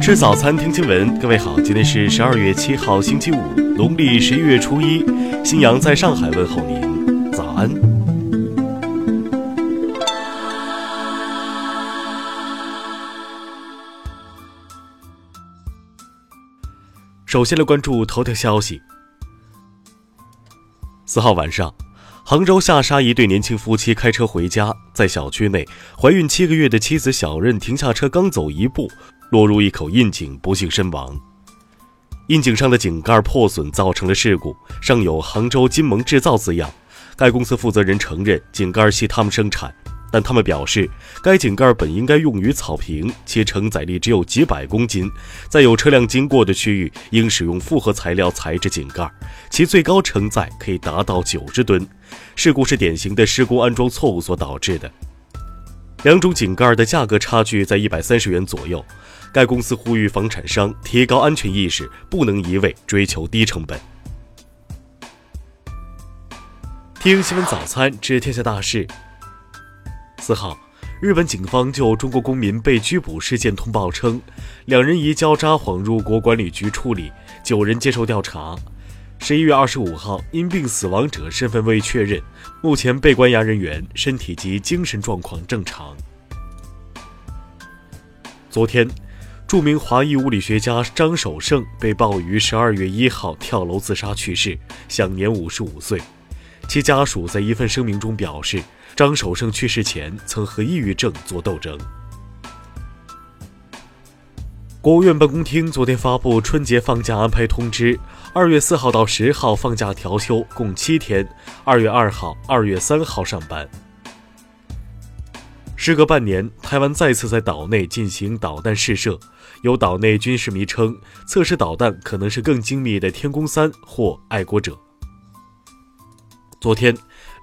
吃早餐，听新闻。各位好，今天是十二月七号，星期五，农历十一月初一。新阳在上海问候您，早安。首先来关注头条消息。四号晚上，杭州下沙一对年轻夫妻开车回家，在小区内，怀孕七个月的妻子小任停下车，刚走一步。落入一口窨井，不幸身亡。窨井上的井盖破损，造成了事故，上有“杭州金盟制造”字样。该公司负责人承认井盖系他们生产，但他们表示，该井盖本应该用于草坪，其承载力只有几百公斤，在有车辆经过的区域应使用复合材料材质井盖，其最高承载可以达到九十吨。事故是典型的施工安装错误所导致的。两种井盖的价格差距在一百三十元左右。该公司呼吁房产商提高安全意识，不能一味追求低成本。听新闻早餐知天下大事。四号，日本警方就中国公民被拘捕事件通报称，两人移交札幌入国管理局处理，九人接受调查。十一月二十五号，因病死亡者身份未确认，目前被关押人员身体及精神状况正常。昨天。著名华裔物理学家张守胜被曝于十二月一号跳楼自杀去世，享年五十五岁。其家属在一份声明中表示，张守胜去世前曾和抑郁症作斗争。国务院办公厅昨天发布春节放假安排通知，二月四号到十号放假调休，共七天；二月二号、二月三号上班。时隔半年，台湾再次在岛内进行导弹试射。有岛内军事迷称，测试导弹可能是更精密的“天宫三”或“爱国者”。昨天，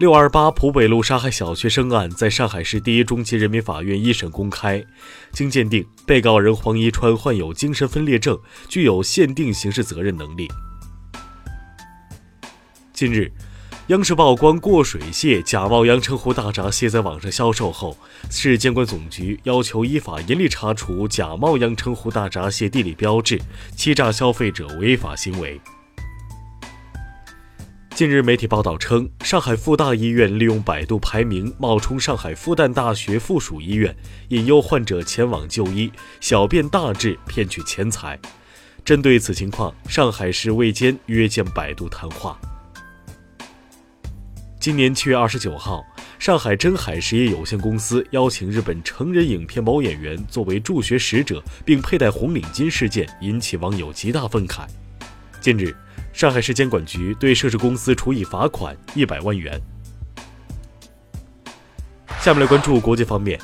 六二八浦北路杀害小学生案在上海市第一中级人民法院一审公开，经鉴定，被告人黄一川患有精神分裂症，具有限定刑事责任能力。近日。央视曝光过水蟹假冒阳澄湖大闸蟹在网上销售后，市监管总局要求依法严厉查处假冒阳澄湖大闸蟹地理标志、欺诈消费者违法行为。近日，媒体报道称，上海复大医院利用百度排名冒充上海复旦大学附属医院，引诱患者前往就医，小便大治，骗取钱财。针对此情况，上海市卫监约见百度谈话。今年七月二十九号，上海真海实业有限公司邀请日本成人影片某演员作为助学使者，并佩戴红领巾事件引起网友极大愤慨。近日，上海市监管局对涉事公司处以罚款一百万元。下面来关注国际方面。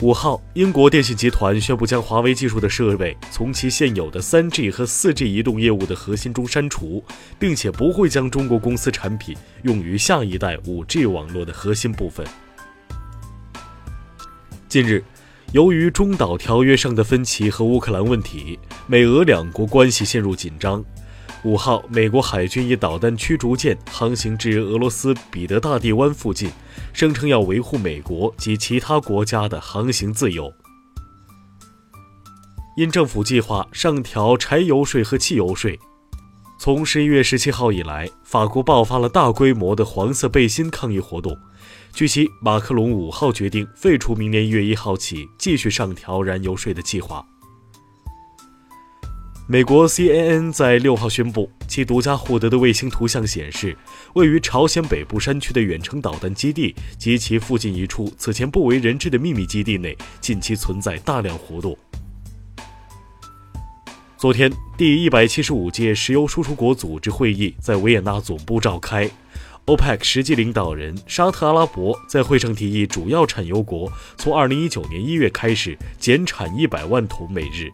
五号，英国电信集团宣布将华为技术的设备从其现有的 3G 和 4G 移动业务的核心中删除，并且不会将中国公司产品用于下一代 5G 网络的核心部分。近日，由于中导条约上的分歧和乌克兰问题，美俄两国关系陷入紧张。五号，美国海军以导弹驱逐舰航行至俄罗斯彼得大帝湾附近，声称要维护美国及其他国家的航行自由。因政府计划上调柴油税和汽油税，从十一月十七号以来，法国爆发了大规模的黄色背心抗议活动。据悉，马克龙五号决定废除明年一月一号起继续上调燃油税的计划。美国 CNN 在六号宣布，其独家获得的卫星图像显示，位于朝鲜北部山区的远程导弹基地及其附近一处此前不为人知的秘密基地内，近期存在大量活动。昨天，第一百七十五届石油输出国组织会议在维也纳总部召开，OPEC 实际领导人沙特阿拉伯在会上提议，主要产油国从二零一九年一月开始减产一百万桶每日。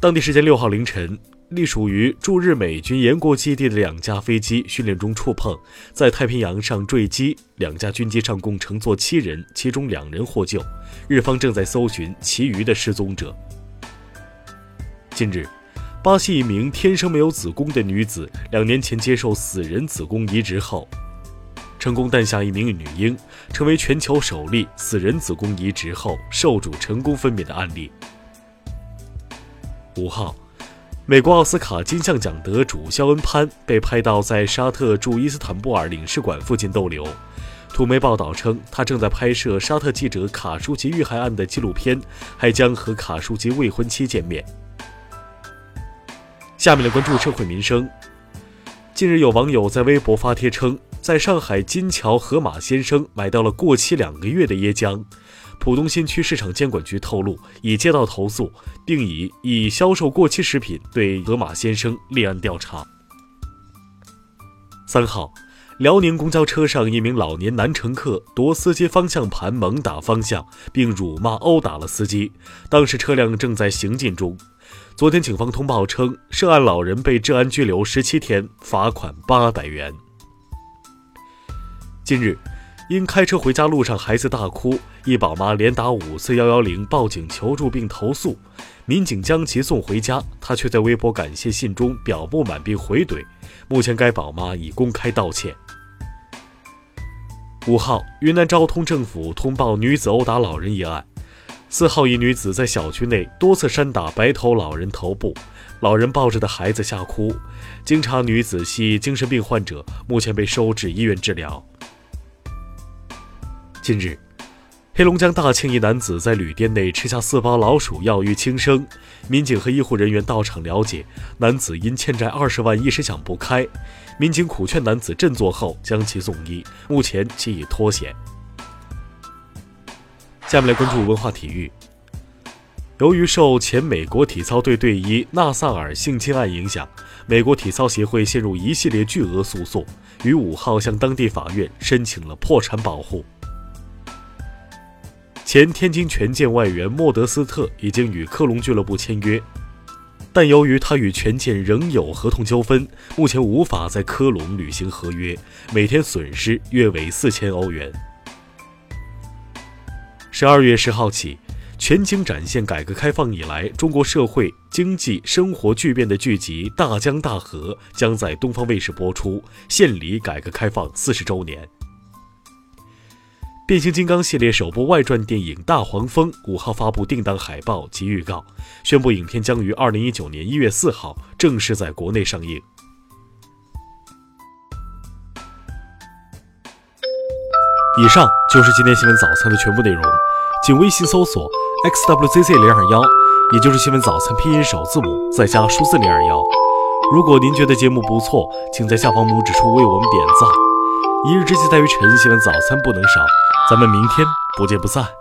当地时间六号凌晨，隶属于驻日美军延国基地的两架飞机训练中触碰，在太平洋上坠机。两架军机上共乘坐七人，其中两人获救。日方正在搜寻其余的失踪者。近日，巴西一名天生没有子宫的女子，两年前接受死人子宫移植后，成功诞下一名女婴，成为全球首例死人子宫移植后受主成功分娩的案例。五号，美国奥斯卡金像奖得主肖恩·潘被拍到在沙特驻伊斯坦布尔领事馆附近逗留。土媒报道称，他正在拍摄沙特记者卡舒吉遇害案的纪录片，还将和卡舒吉未婚妻见面。下面来关注社会民生。近日，有网友在微博发帖称，在上海金桥河马先生买到了过期两个月的椰浆。浦东新区市场监管局透露，已接到投诉，并已以销售过期食品对河马先生立案调查。三号。辽宁公交车上，一名老年男乘客夺司机方向盘猛打方向，并辱骂殴打了司机。当时车辆正在行进中。昨天，警方通报称，涉案老人被治安拘留十七天，罚款八百元。近日，因开车回家路上孩子大哭，一宝妈连打五次幺幺零报警求助并投诉，民警将其送回家，她却在微博感谢信中表不满并回怼。目前，该宝妈已公开道歉。五号，云南昭通政府通报女子殴打老人一案。四号，一女子在小区内多次扇打白头老人头部，老人抱着的孩子吓哭。经查，女子系精神病患者，目前被收治医院治疗。近日。黑龙江大庆一男子在旅店内吃下四包老鼠药欲轻生，民警和医护人员到场了解，男子因欠债二十万一时想不开，民警苦劝男子振作后将其送医，目前其已脱险。下面来关注文化体育。由于受前美国体操队队医纳萨尔性侵案影响，美国体操协会陷入一系列巨额诉讼，于五号向当地法院申请了破产保护。前天津权健外援莫德斯特已经与科隆俱乐部签约，但由于他与权健仍有合同纠纷，目前无法在科隆履行合约，每天损失约为四千欧元。十二月十号起，全景展现改革开放以来中国社会经济生活巨变的剧集《大江大河》将在东方卫视播出，献礼改革开放四十周年。变形金刚系列首部外传电影《大黄蜂》五号发布定档海报及预告，宣布影片将于二零一九年一月四号正式在国内上映。以上就是今天新闻早餐的全部内容，请微信搜索 xwzc 零二幺，也就是新闻早餐拼音首字母再加数字零二幺。如果您觉得节目不错，请在下方拇指处为我们点赞。一日之计在于晨，新闻早餐不能少。咱们明天不见不散。